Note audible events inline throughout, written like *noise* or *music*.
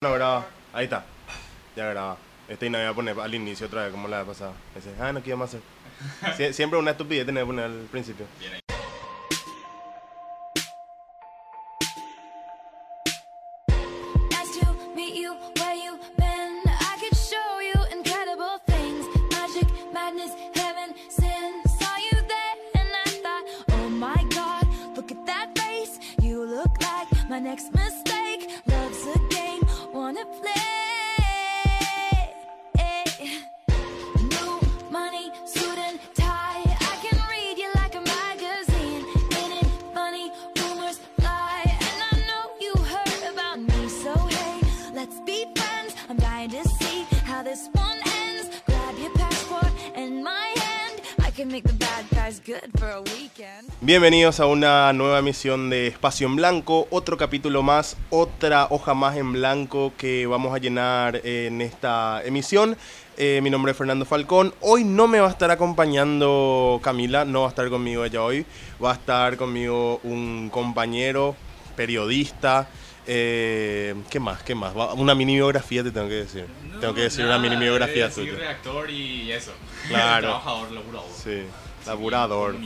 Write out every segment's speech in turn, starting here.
No graba. Ahí está. Ya graba. Este y no voy a poner al inicio otra vez como la vez pasada. Dice, ah, no, ¿qué vamos a hacer? Sie- siempre una estupidez tener que poner al principio. Bienvenidos a una nueva emisión de Espacio en Blanco, otro capítulo más, otra hoja más en blanco que vamos a llenar en esta emisión. Eh, mi nombre es Fernando Falcón. Hoy no me va a estar acompañando Camila, no va a estar conmigo ella hoy. Va a estar conmigo un compañero, periodista. eh, ¿Qué más? ¿Qué más? Una mini biografía te tengo que decir. tengo que decir una mini biografía Soy tuya. redactor y eso. *laughs* Claro. Trabajador, laburador. Sí, laburador.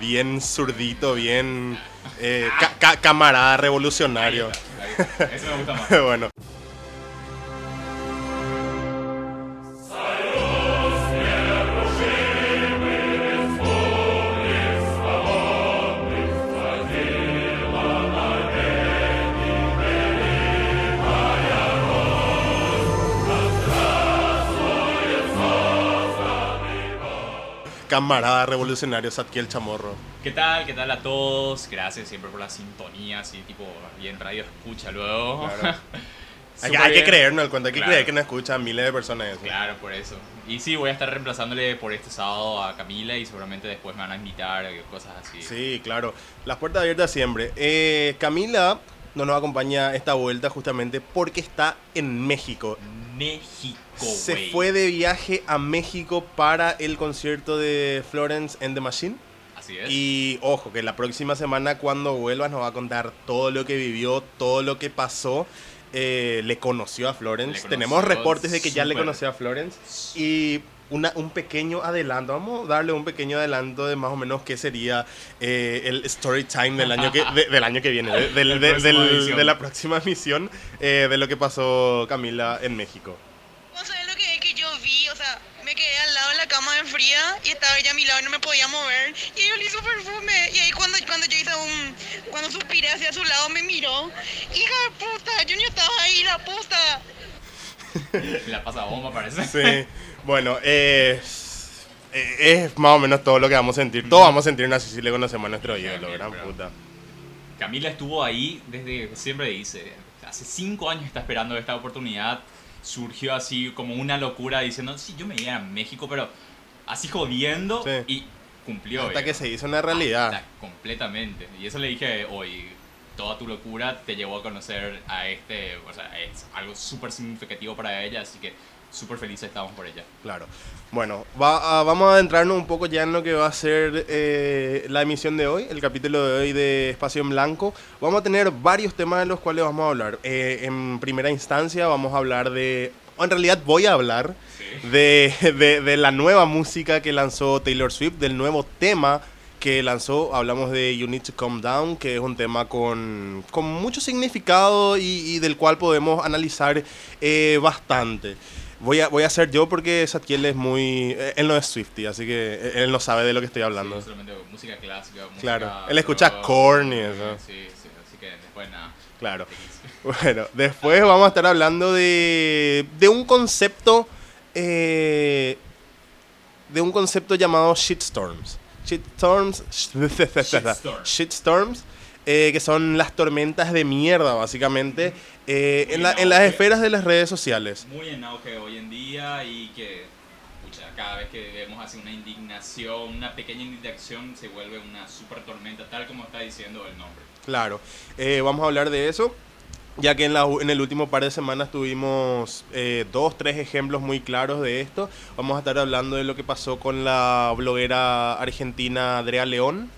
Bien zurdito, bien eh, ca- ca- camarada revolucionario. Ahí está, ahí está. Eso me gusta más. *laughs* bueno. Camarada revolucionario Satkiel Chamorro. ¿Qué tal? ¿Qué tal a todos? Gracias siempre por la sintonía, así tipo bien radio escucha luego. Claro. *laughs* Hay, que- hay que creernos el cuento, hay que Claro. creer que nos escuchan miles de personas. eso. Claro, por eso. Y sí, voy a estar reemplazándole por este sábado a Camila y seguramente después me van a invitar, eh, cosas así. Sí, claro. Las puertas abiertas siempre. Eh, Camila no nos acompaña esta vuelta justamente porque está en México. México, Se fue de viaje a México para el concierto de Florence and the Machine. Así es. Y ojo, que la próxima semana cuando vuelva nos va a contar todo lo que vivió, todo lo que pasó. Eh, le conoció a Florence. Conoció Tenemos reportes de que ya le conoció a Florence. Y una, un pequeño adelanto, vamos a darle un pequeño adelanto de más o menos qué sería eh, el story time del año que, de- del año que viene, de, *laughs* del- La de- próxima del- de la próxima misión eh, de lo que pasó Camila en México. ¿Vos sabés lo que es que yo vi? O sea, me quedé al lado de la cama de fría y estaba ella a mi lado y no me podía mover. Y ella le hizo perfume. Y ahí cuando, cuando yo hice un... Cuando suspiré hacia su lado me miró. Hija de puta, Junior estaba ahí, la puta. *laughs* La pasa bomba, parece. Sí, bueno, eh, es, es más o menos todo lo que vamos a sentir. Todos vamos a sentir así si le conocemos a nuestro ídolo, gran pero- puta. Camila estuvo ahí desde siempre dice, hace cinco años está esperando esta oportunidad, surgió así como una locura diciendo, sí, yo me iría a México, pero así jodiendo Sí. y cumplió. Hasta que se hizo una realidad. Hasta completamente. Y eso le dije hoy, toda tu locura te llevó a conocer a este, o sea, es algo súper significativo para ella, así que súper felices estamos por ella. Claro. Bueno, va- ah, vamos a adentrarnos un poco ya en lo que va a ser eh, la emisión de hoy, el capítulo de hoy de Espacio en Blanco. Vamos a tener varios temas de los cuales vamos a hablar. Eh, en primera instancia vamos a hablar de... en realidad voy a hablar de, de- de la nueva música que lanzó Taylor Swift, del nuevo tema que lanzó. Hablamos de You Need to Calm Down, que es un tema con, con mucho significado y, y del cual podemos analizar eh, bastante. Voy a, voy a hacer yo porque Satkiel es muy... eh, Él no es Swifty, así que eh, él no sabe de lo que estoy hablando. Sí, música clásica. Música Claro, él escucha Korn y eso. Sí, sí, así que después nada. Claro. Bueno, después vamos a estar hablando de, de un concepto... eh, de un concepto llamado shitstorms. Shitstorms... Shitstorm. *laughs* Shitstorms. Eh, que son las tormentas de mierda, básicamente, eh, en, la- en en las esferas de las redes sociales. muy en auge hoy en día y que pucha, cada vez que vemos así una indignación, una pequeña indignación se vuelve una super tormenta, tal como está diciendo el nombre. Claro, Eh, vamos a hablar de eso, ya que en, la en el último par de semanas tuvimos eh, dos, tres ejemplos muy claros de esto. Vamos a estar hablando de lo que pasó con la bloguera argentina Andrea León.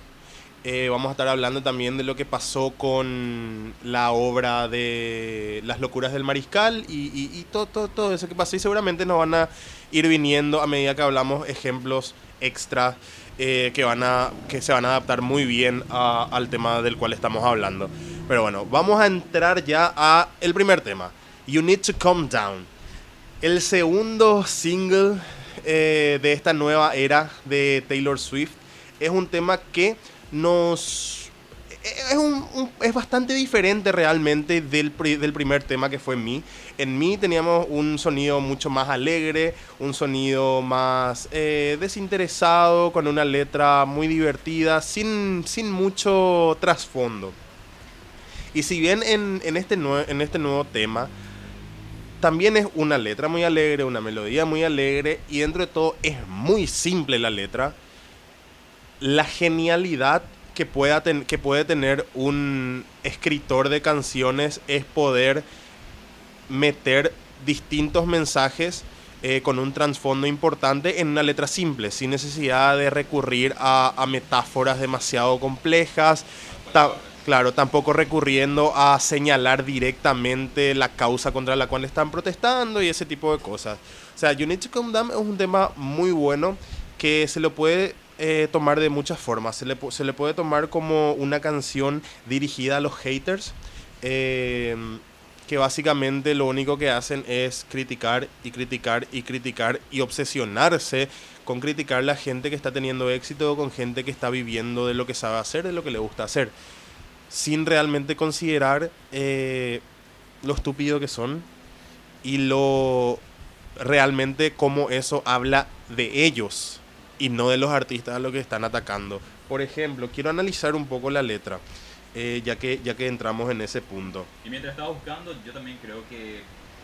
Eh, vamos a estar hablando también de lo que pasó con la obra de Las locuras del mariscal y, todo, todo, todo eso que pasó. Y seguramente nos van a ir viniendo a medida que hablamos ejemplos extra eh, que, van a, que se van a adaptar muy bien a- al tema del cual estamos hablando. Pero bueno, vamos a entrar ya a el primer tema. You Need to Calm Down. El segundo single eh, de esta nueva era de Taylor Swift es un tema que nos... Es, un- es bastante diferente realmente del, del primer tema que fue Me. En Me teníamos un sonido mucho más alegre, un sonido más eh, desinteresado, con una letra muy divertida, sin, sin mucho trasfondo. Y si bien en, en este, en este nuevo tema también es una letra muy alegre, una melodía muy alegre y dentro de todo es muy simple la letra. La genialidad que, pueda que puede tener un escritor de canciones es poder meter distintos mensajes eh, con un trasfondo importante en una letra simple, sin necesidad de recurrir a, metáforas demasiado complejas. Claro, tampoco recurriendo a señalar directamente la causa contra la cual están protestando y ese tipo de cosas. O sea, You Need to Calm Down es un tema muy bueno que se lo puede eh, tomar de muchas formas. Se le, se le puede tomar como una canción dirigida a los haters. eh, que básicamente lo único que hacen es criticar y criticar y criticar y obsesionarse con criticar la gente que está teniendo éxito, con gente que está viviendo de lo que sabe hacer, de lo que le gusta hacer, sin realmente considerar eh, lo estúpido que son y lo realmente cómo eso habla de ellos y no de los artistas a los que están atacando. Por ejemplo, quiero analizar un poco la letra, eh, ya, que, ya que entramos en ese punto. Y mientras estaba buscando, yo también creo que,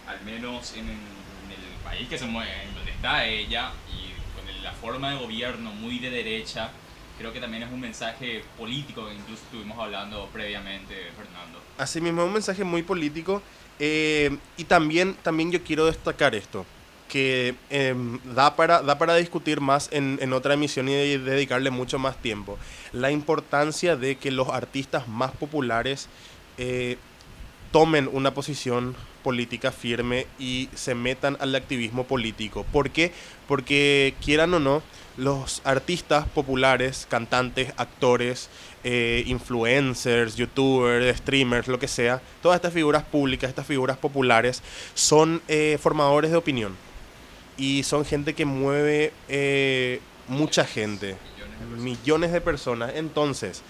al menos en, en el país que se mueve, en donde está ella, y con el- la forma de gobierno muy de derecha, creo que también es un mensaje político que incluso estuvimos hablando previamente, Fernando. Asimismo, es un mensaje muy político. eh, y también, también yo quiero destacar esto, que em, da, para, da para discutir más en, en otra emisión y de- dedicarle mucho más tiempo. La importancia de que los artistas más populares eh, tomen una posición política firme y se metan al activismo político. ¿Por qué? Porque quieran o no, los artistas populares, cantantes, actores, eh, influencers, youtubers, streamers, lo que sea, todas estas figuras públicas, estas figuras populares, son eh, formadores de opinión. Y son gente que mueve eh, mucha gente, Millones de personas. Entonces,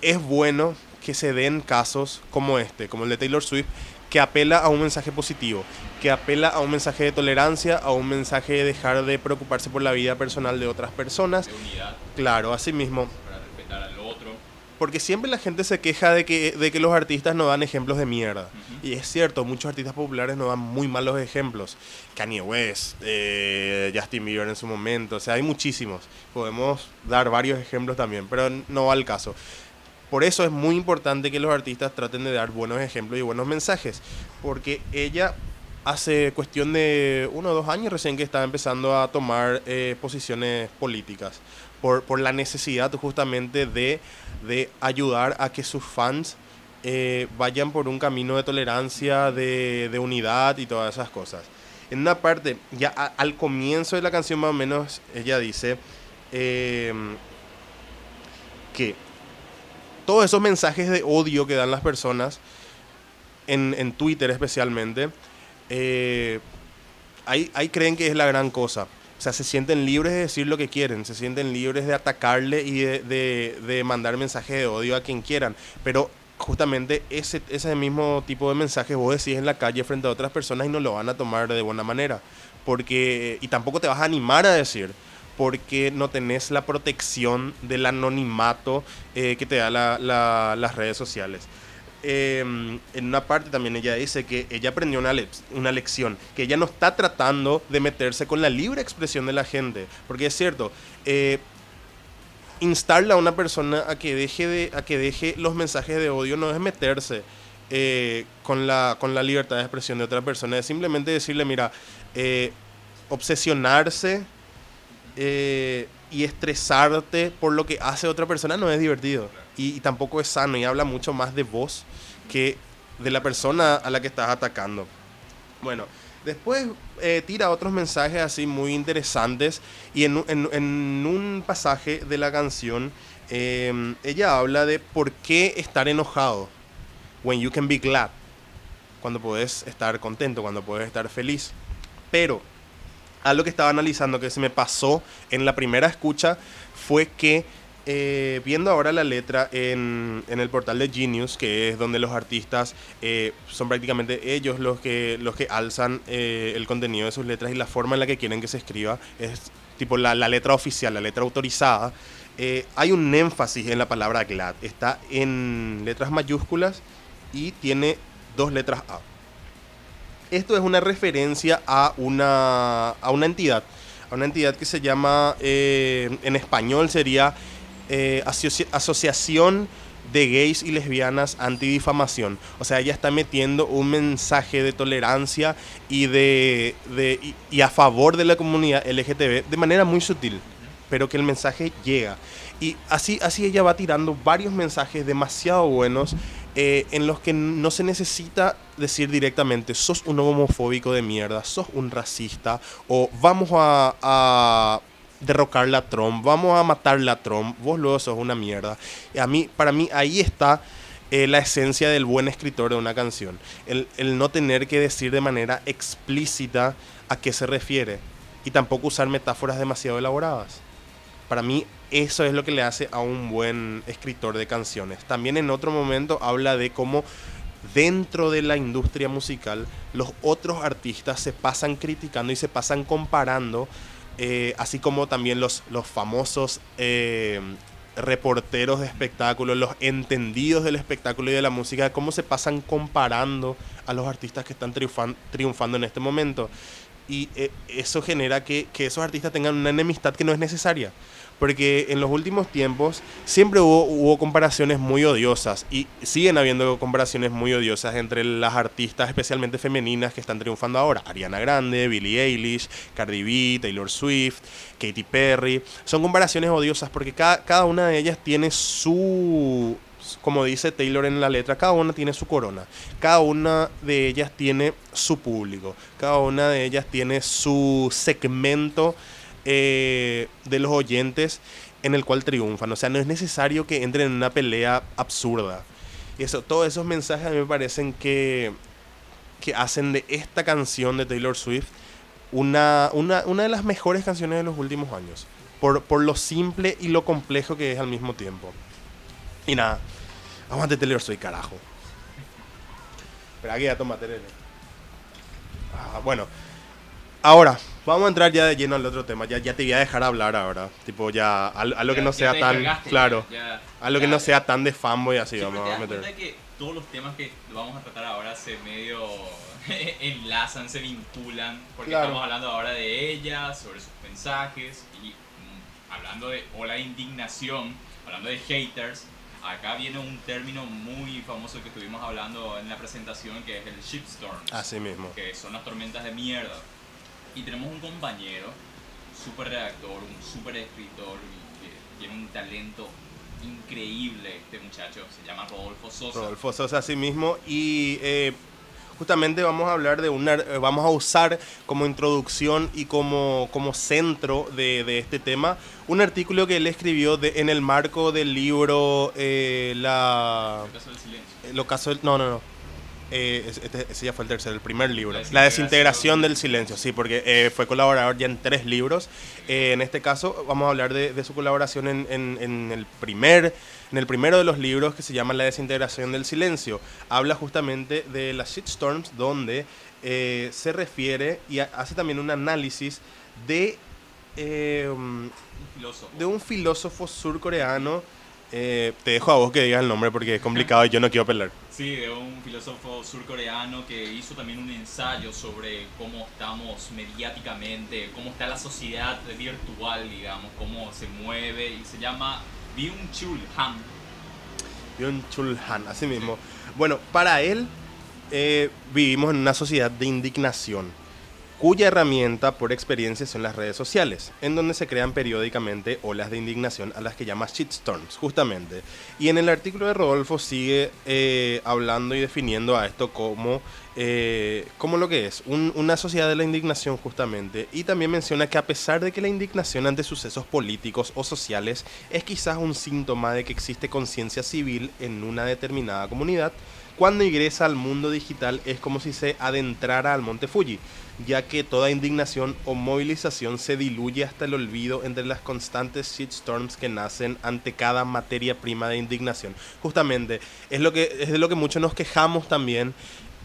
es bueno que se den casos como este, como el de Taylor Swift, que apela a un mensaje positivo, que apela a un mensaje de tolerancia, a un mensaje de dejar de preocuparse por la vida personal de otras personas. de unidad Claro, así mismo. para respetar al otro. Porque siempre la gente se queja de que, de que los artistas no dan ejemplos de mierda. Y es cierto, muchos artistas populares nos dan muy malos ejemplos. Kanye West, eh, Justin Bieber en su momento, o sea, hay muchísimos. Podemos dar varios ejemplos también, pero no va al caso. Por eso es muy importante que los artistas traten de dar buenos ejemplos y buenos mensajes. Porque ella hace cuestión de uno o dos años recién que estaba empezando a tomar eh, posiciones políticas. Por, por la necesidad justamente de, de ayudar a que sus fans eh, vayan por un camino de tolerancia, de, de unidad y todas esas cosas. En una parte, ya a- al comienzo de la canción más o menos, ella dice eh, que todos esos mensajes de odio que dan las personas, en, en Twitter especialmente, eh, ahí, ahí creen que es la gran cosa. O sea, se sienten libres de decir lo que quieren, se sienten libres de atacarle y de, de- mandar mensajes de odio a quien quieran. Pero justamente ese, ese mismo tipo de mensajes vos decís en la calle frente a otras personas y no lo van a tomar de buena manera. Porque, y tampoco te vas a animar a decir, porque no tenés la protección del anonimato eh, que te da la- las redes sociales. Eh, en una parte también ella dice que ella aprendió una, lec- una lección, que ella no está tratando de meterse con la libre expresión de la gente, porque es cierto, eh, instarle a una persona a que deje, de, a que deje los mensajes de odio no es meterse eh, con, la, con la libertad de expresión de otra persona, es simplemente decirle, mira, eh, obsesionarse eh, y estresarte por lo que hace otra persona no es divertido. Y, tampoco es sano y habla mucho más de vos que de la persona a la que estás atacando. Bueno, después eh, tira otros mensajes así muy interesantes y en, en- en un pasaje de la canción eh, ella habla de por qué estar enojado. When you can be glad. Cuando puedes estar contento, cuando puedes estar feliz. Pero algo que estaba analizando que se me pasó en la primera escucha fue que eh, viendo ahora la letra en, en el portal de Genius, que es donde los artistas eh, son prácticamente ellos los que, los que alzan eh, el contenido de sus letras y la forma en la que quieren que se escriba, es tipo la, la letra oficial, la letra autorizada, hay un énfasis en la palabra glad, está en letras mayúsculas y tiene dos letras A. Esto es una referencia a una, a una entidad, a una entidad que se llama, en español sería eh, Asoci- Asociación de Gays y Lesbianas Antidifamación. O sea, ella está metiendo un mensaje de tolerancia y, de, de- y, a favor de la comunidad LGTB de manera muy sutil, pero que el mensaje llega. Y así, así ella va tirando varios mensajes demasiado buenos eh, en los que no se necesita decir directamente, sos un homofóbico de mierda, sos un racista, o vamos a derrocar la Trump, vamos a matar la Trump, vos luego sos una mierda. Y a mí, para mí, ahí está eh, la esencia del buen escritor de una canción. El, el no tener que decir de manera explícita a qué se refiere. Y tampoco usar metáforas demasiado elaboradas. Para mí eso es lo que le hace a un buen escritor de canciones. También en otro momento habla de cómo dentro de la industria musical los otros artistas se pasan criticando y se pasan comparando, eh, así como también los, los famosos eh, reporteros de espectáculos, los entendidos del espectáculo y de la música, cómo se pasan comparando a los artistas que están triunfan- triunfando en este momento. Y eh, eso genera que, que esos artistas tengan una enemistad que no es necesaria. Porque en los últimos tiempos siempre hubo, hubo comparaciones muy odiosas y siguen habiendo comparaciones muy odiosas entre las artistas, especialmente femeninas, que están triunfando ahora. Ariana Grande, Billie Eilish, Cardi B, Taylor Swift, Katy Perry. Son comparaciones odiosas porque cada, cada una de ellas tiene su, como dice Taylor en la letra, cada una tiene su corona. Cada una de ellas tiene su público. Cada una de ellas tiene su segmento eh, de los oyentes en el cual triunfan. O sea, no es necesario que entren en una pelea absurda. Y eso, todos esos mensajes a mí me parecen que, que hacen de esta canción de Taylor Swift una, una, una de las mejores canciones de los últimos años. Por, por lo simple y lo complejo que es al mismo tiempo. Y nada, aguante Taylor Swift, carajo. Espera que ya toma Terele. Ah, bueno, ahora vamos a entrar ya de lleno al otro tema. Ya, ya te voy a dejar hablar ahora. Tipo, ya a, a lo que no ya sea te tan. Claro. ya- A lo que ya- no sea tan de fanboy así, Siempre vamos te a meter. cuenta que todos los temas que vamos a tratar ahora se medio *laughs* enlazan, se vinculan, porque Claro. estamos hablando ahora de ella, sobre sus mensajes y mm, hablando de ola de indignación, hablando de haters. Acá viene un término muy famoso que estuvimos hablando en la presentación que es el shitstorm, Así mismo. que son las tormentas de mierda. Y tenemos un compañero, súper redactor, un súper escritor, que tiene un talento increíble este muchacho, se llama Rodolfo Sosa. Rodolfo Sosa así mismo y eh, justamente vamos a hablar de una eh, vamos a usar como introducción y como, como centro de, de este tema un artículo que él escribió de, en el marco del libro eh, la El caso del silencio. el del- no no no Eh, este- ese ya fue el tercero, el primer libro. La La desintegración. del silencio, sí, porque eh, fue colaborador ya en tres libros. Eh, en este caso vamos a hablar de, de su colaboración en, en- en el primer, en el primero de los libros que se llama La desintegración del silencio. Habla justamente de las shitstorms, donde eh, se refiere y ha- hace también un análisis de un filósofo surcoreano. Eh, te dejo a vos que digas el nombre porque es complicado y yo no quiero pelear. Sí, de un filósofo surcoreano que hizo también un ensayo sobre cómo estamos mediáticamente, cómo está la sociedad virtual, digamos, cómo se mueve, y se llama Byung Chul Han. Byung Chul Han, así mismo. Bueno, para él, eh, vivimos en una sociedad de indignación. Cuya herramienta por experiencia son las redes sociales, en donde se crean periódicamente olas de indignación a las que llama shitstorms, justamente. Y en el artículo de Rodolfo sigue eh, hablando y definiendo a esto como, eh, como lo que es, un- una sociedad de la indignación, justamente. Y también menciona que a pesar de que la indignación ante sucesos políticos o sociales es quizás un síntoma de que existe conciencia civil en una determinada comunidad, cuando ingresa al mundo digital es como si se adentrara al monte Fuji, ya que toda indignación o movilización se diluye hasta el olvido entre las constantes shitstorms que nacen ante cada materia prima de indignación. Justamente, es, lo que, es de lo que muchos nos quejamos también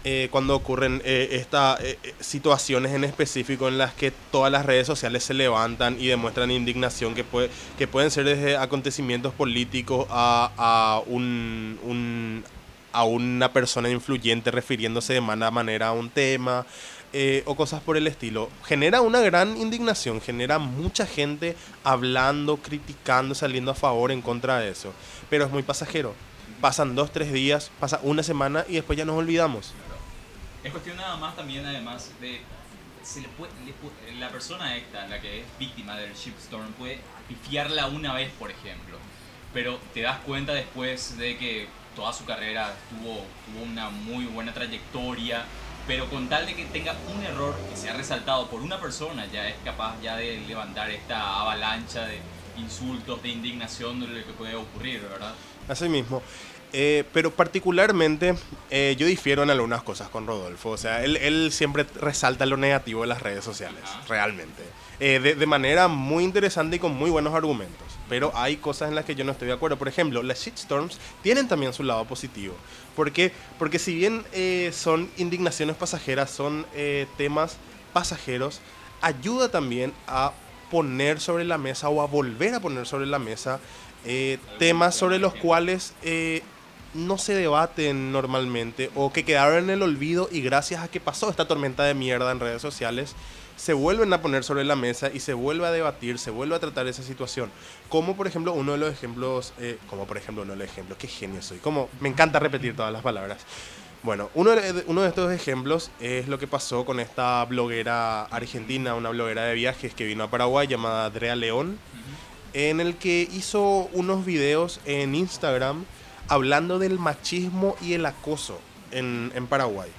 eh, cuando ocurren eh, estas eh, situaciones en específico en las que todas las redes sociales se levantan y demuestran indignación que, puede, que pueden ser desde acontecimientos políticos a, a un, un- a una persona influyente refiriéndose de mala manera a un tema eh, o cosas por el estilo. Genera una gran indignación, genera mucha gente hablando, criticando, saliendo a favor, en contra de eso. Pero es muy pasajero. Pasan dos, tres días, pasa una semana y después ya nos olvidamos. Es cuestión nada más también, además, de. Se le puede, la persona esta, la que es víctima del shitstorm, puede pifiarla una vez, por ejemplo. Pero te das cuenta después de que toda su carrera tuvo, tuvo una muy buena trayectoria. Pero con tal de que tenga un error que sea resaltado por una persona, ya es capaz ya de levantar esta avalancha de insultos, de indignación de lo que puede ocurrir, ¿verdad? Así mismo. Eh, pero particularmente eh, yo difiero en algunas cosas con Rodolfo. O sea, él, él siempre resalta lo negativo de las redes sociales, Ajá. realmente. Eh, de, de manera muy interesante y con muy buenos argumentos. Pero hay cosas en las que yo no estoy de acuerdo. Por ejemplo, las shitstorms tienen también su lado positivo. ¿Por qué? Porque si bien eh, son indignaciones pasajeras, son eh, temas pasajeros, ayuda también a poner sobre la mesa o a volver a poner sobre la mesa eh, temas sobre los cuales eh, no se debaten normalmente o que quedaron en el olvido y gracias a que pasó esta tormenta de mierda en redes sociales, se vuelven a poner sobre la mesa y se vuelve a debatir, se vuelve a tratar esa situación. Como por ejemplo uno de los ejemplos, eh, como por ejemplo uno de los ejemplos, qué genio soy, como me encanta repetir todas las palabras. Bueno, uno de, uno de estos ejemplos es lo que pasó con esta bloguera argentina, una bloguera de viajes que vino a Paraguay llamada Andrea León, en el que hizo unos videos en Instagram hablando del machismo y el acoso en, en Paraguay.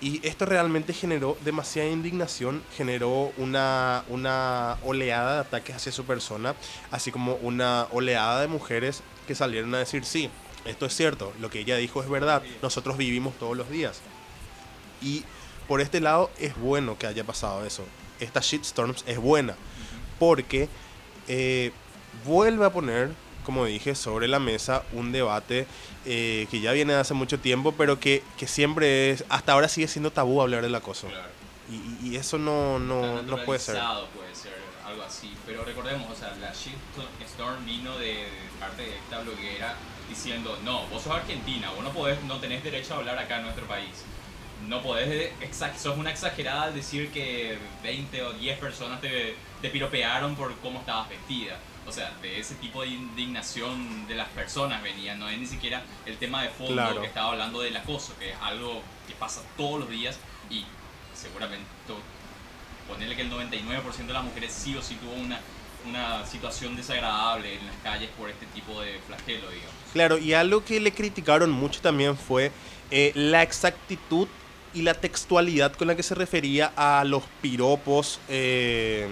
Y esto realmente generó demasiada indignación, generó una, una oleada de ataques hacia su persona, así como una oleada de mujeres que salieron a decir, sí, esto es cierto, lo que ella dijo es verdad, nosotros vivimos todos los días. Y por este lado es bueno que haya pasado eso. Esta shitstorms es buena, porque eh, vuelve a poner, como dije, sobre la mesa un debate eh, que ya viene de hace mucho tiempo, pero que, que siempre es, hasta ahora sigue siendo tabú hablar del acoso. Claro. Y, y- eso no, no, no puede ser. puede ser algo así. Pero recordemos, o sea, la shitstorm vino de, parte de esta bloguera diciendo, no, vos sos argentina, vos no, podés, no tenés derecho a hablar acá en nuestro país. No podés, sos una exagerada al decir que 20 o 10 personas te, te piropearon por cómo estabas vestida. O sea, de ese tipo de indignación de las personas venía, no es ni siquiera el tema de fondo Claro. que estaba hablando del acoso, que es algo que pasa todos los días y seguramente ponerle que el 99% de las mujeres sí o sí tuvo una, una situación desagradable en las calles por este tipo de flagelo, digamos. Claro, y algo que le criticaron mucho también fue eh, la exactitud y la textualidad con la que se refería a los piropos, eh,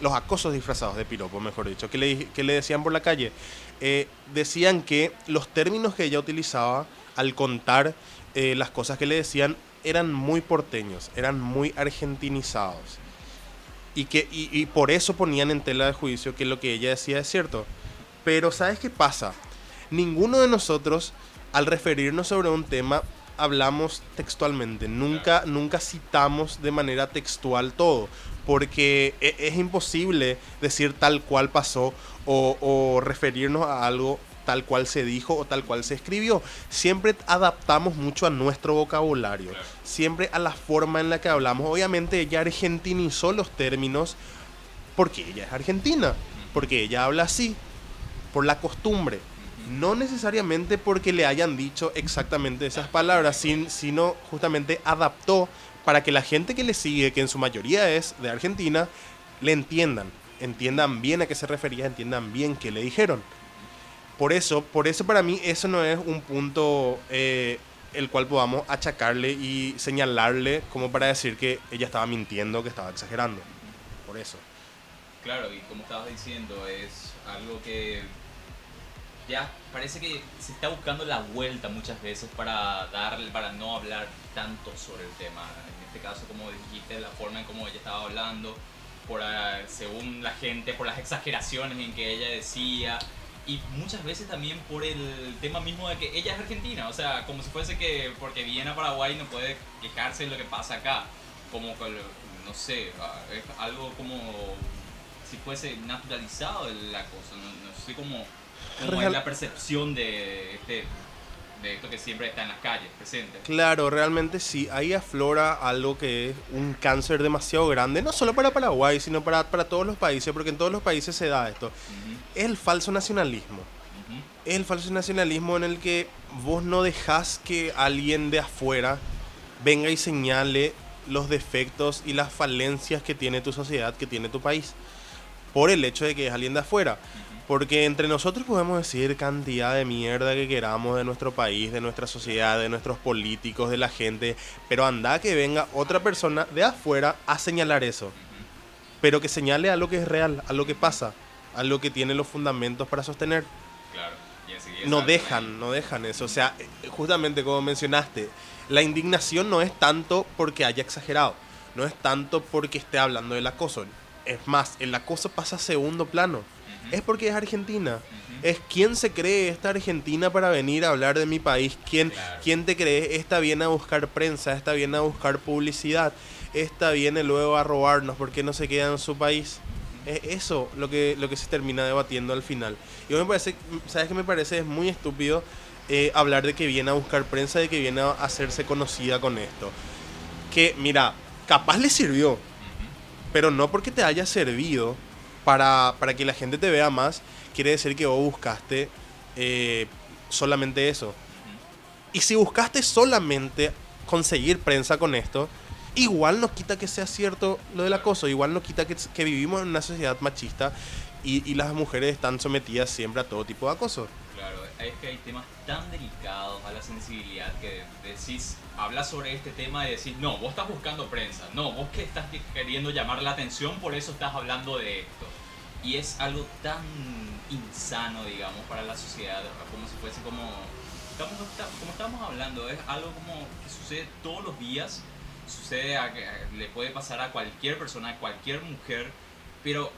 los acosos disfrazados de piropos, mejor dicho, que le, que le decían por la calle. Eh, decían que los términos que ella utilizaba al contar eh, las cosas que le decían eran muy porteños, eran muy argentinizados. Y, que, y por eso ponían en tela de juicio que lo que ella decía es cierto. Pero ¿sabes qué pasa? Ninguno de nosotros, al referirnos sobre un tema, hablamos textualmente. Nunca, nunca citamos de manera textual todo. Porque e- es imposible decir tal cual pasó o, o referirnos a algo tal cual se dijo o tal cual se escribió. Siempre adaptamos mucho a nuestro vocabulario. Siempre a la forma en la que hablamos. Obviamente ella argentinizó los términos porque ella es argentina. Porque ella habla así. Por la costumbre. No necesariamente porque le hayan dicho exactamente esas palabras, sin- sino justamente adaptó para que la gente que le sigue, que en su mayoría es de Argentina, le entiendan, entiendan bien a qué se refería, entiendan bien qué le dijeron. Por eso, por eso para mí eso no es un punto eh, el cual podamos achacarle y señalarle como para decir que ella estaba mintiendo, que estaba exagerando. Por eso. Claro, y como estabas diciendo, es algo que ya parece que se está buscando la vuelta muchas veces para darle, para no hablar tanto sobre el tema. Este caso, como dijiste, la forma en cómo ella estaba hablando, por, ah, según la gente, por las exageraciones en que ella decía, y muchas veces también por el tema mismo de que ella es argentina, o sea, como si fuese que porque viene a Paraguay no puede quejarse de lo que pasa acá, como que, no sé, ah, es algo como si fuese naturalizado la cosa, no, no sé cómo, cómo es la percepción de, este, de esto que siempre está en las calles, presente. Claro, realmente sí, ahí aflora algo que es un cáncer demasiado grande, no solo para Paraguay, sino para, para todos los países, porque en todos los países se da esto. Es el falso nacionalismo. Es el falso nacionalismo en el que vos no dejás que alguien de afuera venga y señale los defectos y las falencias que tiene tu sociedad, que tiene tu país, por el hecho de que es alguien de afuera. Porque entre nosotros podemos decir cantidad de mierda que queramos de nuestro país, de nuestra sociedad, de nuestros políticos, de la gente, pero anda que venga otra persona de afuera a señalar eso. Pero que señale a lo que es real, a lo que pasa, a lo que tiene los fundamentos para sostener Claro. y no dejan, no dejan eso. O sea, justamente como mencionaste, la indignación no es tanto porque haya exagerado, no es tanto porque esté hablando del acoso. Es más, el acoso pasa a segundo plano. Es porque es Argentina. Es quién se cree esta Argentina para venir a hablar de mi país. ¿Quién, Claro. quién te cree esta viene a buscar prensa, esta viene a buscar publicidad, esta viene luego a robarnos porque no se queda en su país. Es eso lo que, lo que se termina debatiendo al final. Y me parece, ¿sabes qué me parece? Es muy estúpido eh, hablar de que viene a buscar prensa, de que viene a hacerse conocida con esto. Que, mira, capaz le sirvió, pero no porque te haya servido para, para que la gente te vea más, quiere decir que vos buscaste eh, solamente eso. Y si buscaste solamente conseguir prensa con esto, igual no quita que sea cierto lo del acoso, igual no quita que, que vivimos en una sociedad machista y las mujeres están sometidas siempre a todo tipo de acoso. Es que hay temas tan delicados a la sensibilidad que decís, hablas sobre este tema y decís, no, vos estás buscando prensa, no, vos que estás que- queriendo llamar la atención, por eso estás hablando de esto. Y es algo tan insano, digamos, para la sociedad, como si fuese como, estamos, como estamos hablando, es algo como que sucede todos los días, sucede, a- le puede pasar a cualquier persona, a cualquier mujer, pero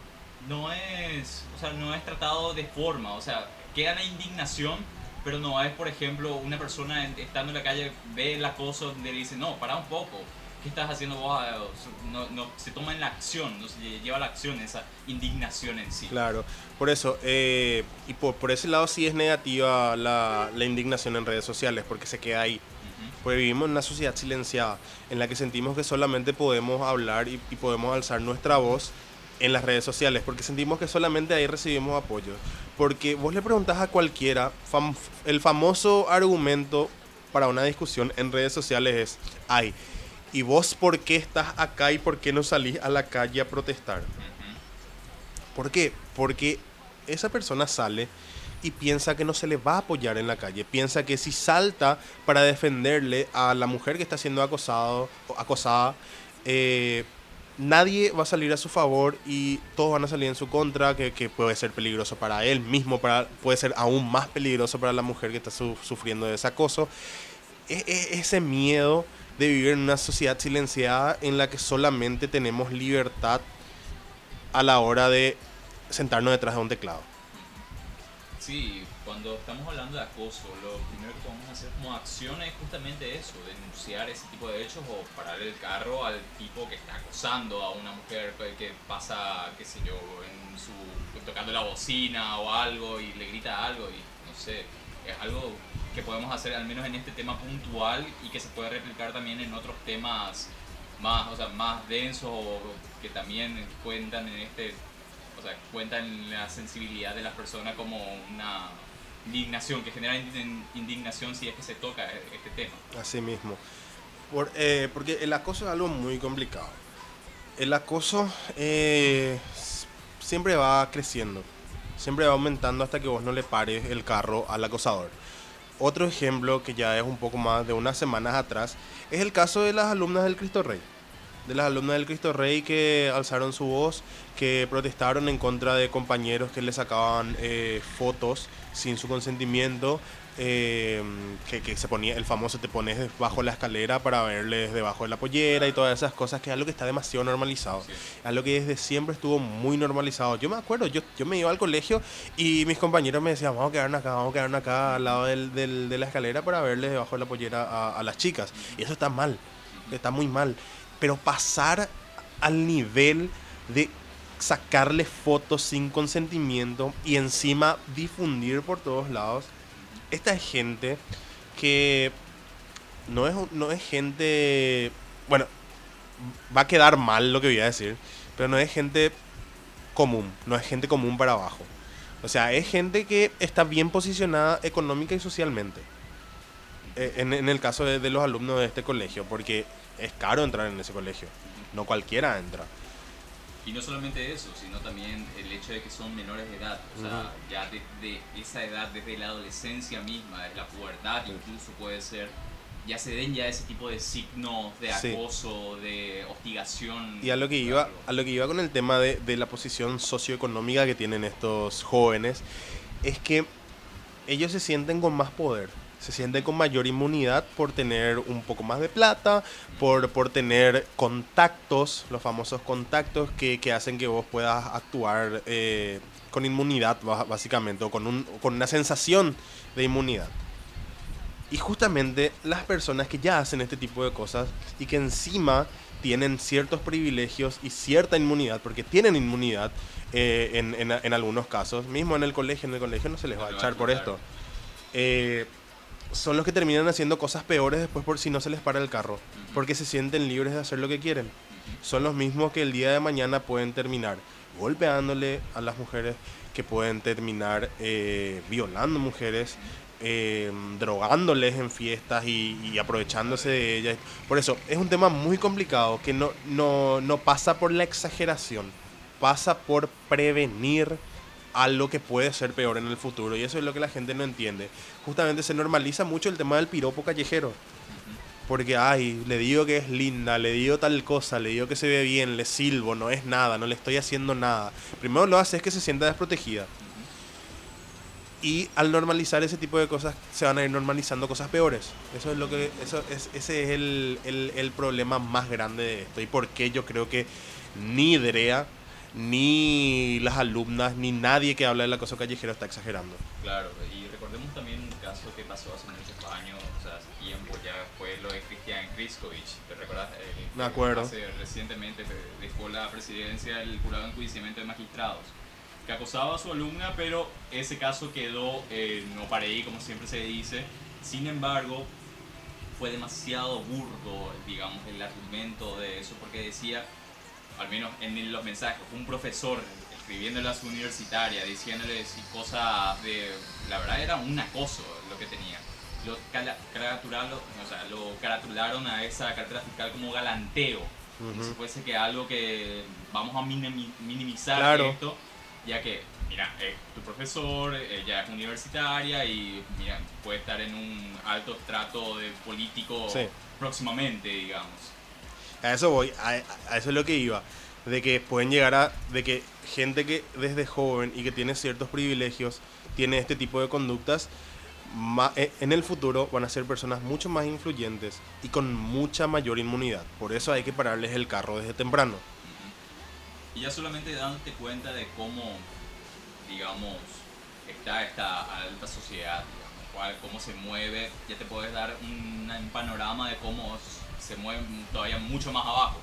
no es, o sea, no es tratado de forma, o sea, queda la indignación, pero no es, por ejemplo, una persona estando en la calle ve el acoso le dice, no, para un poco, ¿qué estás haciendo vos? Ah, No, no, se toma en la acción, no se lleva la acción esa indignación en sí. Claro, por eso, eh, y por, por ese lado sí es negativa la, la indignación en redes sociales, porque se queda ahí. Porque vivimos en una sociedad silenciada, en la que sentimos que solamente podemos hablar y, y podemos alzar nuestra voz en las redes sociales, porque sentimos que solamente ahí recibimos apoyo. Porque vos le preguntás a cualquiera, fam- el famoso argumento para una discusión en redes sociales es, ay, ¿y vos por qué estás acá y por qué no salís a la calle a protestar? ¿Por qué? Porque esa persona sale y piensa que no se le va a apoyar en la calle. Piensa que si salta para defenderle a la mujer que está siendo acosado, acosada, eh, nadie va a salir a su favor y todos van a salir en su contra, que, que puede ser peligroso para él mismo, para, puede ser aún más peligroso para la mujer que está su- sufriendo de ese acoso. E- e- ese miedo de vivir en una sociedad silenciada en la que solamente tenemos libertad a la hora de sentarnos detrás de un teclado. Sí, cuando estamos hablando de acoso, lo primero que podemos hacer como acción es justamente eso, denunciar ese tipo de hechos o parar el carro al tipo que está acosando a una mujer que- pasa, qué sé yo, en su, tocando la bocina o algo y le grita algo y no sé, es algo que podemos hacer al menos en este tema puntual y que se puede replicar también en otros temas más, o sea, más densos o que también cuentan en este o sea, cuentan la sensibilidad de las personas como una indignación, que genera indign- indignación si es que se toca este tema. Así mismo. Eh, porque el acoso es algo muy complicado. El acoso eh, siempre va creciendo, siempre va aumentando hasta que vos no le pares el carro al acosador. Otro ejemplo que ya es un poco más de unas semanas atrás es el caso de las alumnas del Cristo Rey. De las alumnas del Cristo Rey que alzaron su voz, que protestaron en contra de compañeros que le sacaban eh, fotos sin su consentimiento, eh, que, que se ponía, el famoso te pones bajo la escalera para verles debajo de la pollera y todas esas cosas, que es algo que está demasiado normalizado. Sí. Algo que desde siempre estuvo muy normalizado. Yo me acuerdo, yo, yo me iba al colegio y mis compañeros me decían, vamos a quedarnos acá, vamos a quedarnos acá al lado del, del- de la escalera para verles debajo de la pollera a, a las chicas. Y eso está mal, está muy mal. Pero pasar al nivel de sacarle fotos sin consentimiento y encima difundir por todos lados, esta es gente que no es, no es gente, bueno, va a quedar mal lo que voy a decir, pero no es gente común, no es gente común para abajo. O sea, es gente que está bien posicionada económica y socialmente. Eh, En, el caso de, de los alumnos de este colegio, porque es caro entrar en ese colegio. No cualquiera entra. Y no solamente eso, sino también el hecho de que son menores de edad. O sea, ya desde esa edad, desde la adolescencia misma, desde la pubertad incluso puede ser, ya se den ya ese tipo de signos de Sí. acoso, de hostigación. Y a lo que iba, a lo que iba con el tema de, de la posición socioeconómica que tienen estos jóvenes, es que ellos se sienten con más poder, se sienten con mayor inmunidad por tener un poco más de plata, por, por tener contactos, los famosos contactos que, que hacen que vos puedas actuar eh, con inmunidad, básicamente, o con, un, con una sensación de inmunidad. Y justamente las personas que ya hacen este tipo de cosas y que encima tienen ciertos privilegios y cierta inmunidad, porque tienen inmunidad eh, en, en- en algunos casos, mismo en el colegio, en el colegio no se les va a echar por esto, eh, son los que terminan haciendo cosas peores después por si no se les para el carro, porque se sienten libres de hacer lo que quieren. Son los mismos que el día de mañana pueden terminar golpeándole a las mujeres, que pueden terminar eh, violando mujeres, eh, drogándoles en fiestas y, y aprovechándose de ellas. Por eso, es un tema muy complicado que no, no, no pasa por la exageración, pasa por prevenir algo que puede ser peor en el futuro. Y eso es lo que la gente no entiende. Justamente se normaliza mucho el tema del piropo callejero. Porque, ay, le digo que es linda, le digo tal cosa, le digo que se ve bien, le silbo, no es nada, no le estoy haciendo nada. Primero lo hace es que se sienta desprotegida. Y al normalizar ese tipo de cosas, se van a ir normalizando cosas peores. Eso es lo que, eso es, ese es el, el- problema más grande de esto. Y por qué yo creo que ni Drea, ni las alumnas, ni nadie que habla del acoso callejero está exagerando. Claro, y recordemos también un caso que pasó hace muchos años, o sea, hace tiempo ya, fue lo de Cristian Kriskovich, ¿te recuerdas? El- Me acuerdo. Hace recientemente de- dejó la presidencia del jurado de enjuiciamiento de magistrados, que acosaba a su alumna, pero ese caso quedó eh, no para ahí, como siempre se dice. Sin embargo, fue demasiado burdo, digamos, el argumento de eso, porque decía, al menos en los mensajes, un profesor escribiéndole a su universitaria, diciéndole si cosas de... La verdad era un acoso lo que tenía. Lo, caratulalo- o sea, lo caratularon a esa cartera fiscal como galanteo, como si fuese que algo que vamos a minimi- minimizar Claro. esto, ya que, mira, es tu profesor, ella es universitaria y, mira, puede estar en un alto estrato de político Sí. próximamente, digamos. A eso voy, a, a eso es lo que iba. De que pueden llegar a. De que gente que desde joven y que tiene ciertos privilegios tiene este tipo de conductas. ma- e- en el futuro van a ser personas mucho más influyentes y con mucha mayor inmunidad. Por eso hay que pararles el carro desde temprano. Y ya solamente dándote cuenta de cómo, digamos, está esta alta sociedad, digamos, cuál- cómo se mueve, ya te puedes dar un, panorama de cómo se mueven todavía mucho más abajo.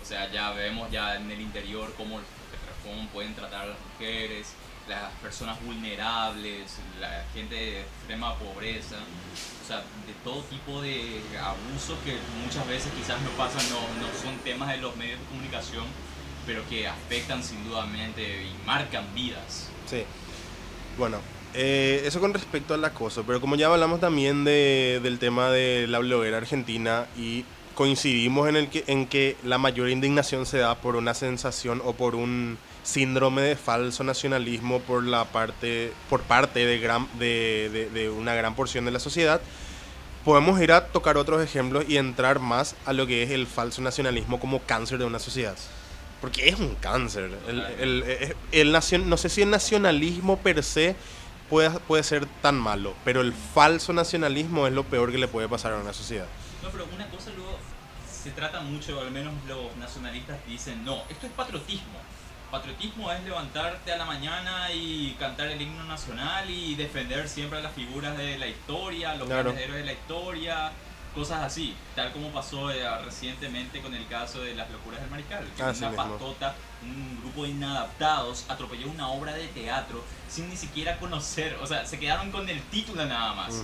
O sea, ya vemos ya en el interior cómo, cómo pueden tratar a las mujeres, las personas vulnerables, la gente de extrema pobreza, o sea, de todo tipo de abusos que muchas veces quizás no pasan, no, no son temas de los medios de comunicación, pero que afectan sin dudamente y marcan vidas. Sí. Bueno, eh, eso con respecto al acoso, pero como ya hablamos también de- del tema de la bloguera argentina y coincidimos en, el que, en que la mayor indignación se da por una sensación o por un síndrome de falso nacionalismo por la parte por parte de, gran, de, de- de una gran porción de la sociedad. Podemos ir a tocar otros ejemplos y entrar más a lo que es el falso nacionalismo como cáncer de una sociedad. Porque es un cáncer. El, el- el- el nacion- no sé si el nacionalismo per se puede, puede ser tan malo pero el falso nacionalismo es lo peor que le puede pasar a una sociedad. No, pero una cosa luego se trata mucho, al menos los nacionalistas dicen, no, esto es patriotismo. Patriotismo es levantarte a la mañana y cantar el himno nacional y defender siempre a las figuras de la historia, los Claro. héroes de la historia, cosas así. Tal como pasó eh, recientemente con el caso de las locuras del mariscal. que Así una patota, un grupo de inadaptados atropelló una obra de teatro sin ni siquiera conocer, o sea, se quedaron con el título nada más.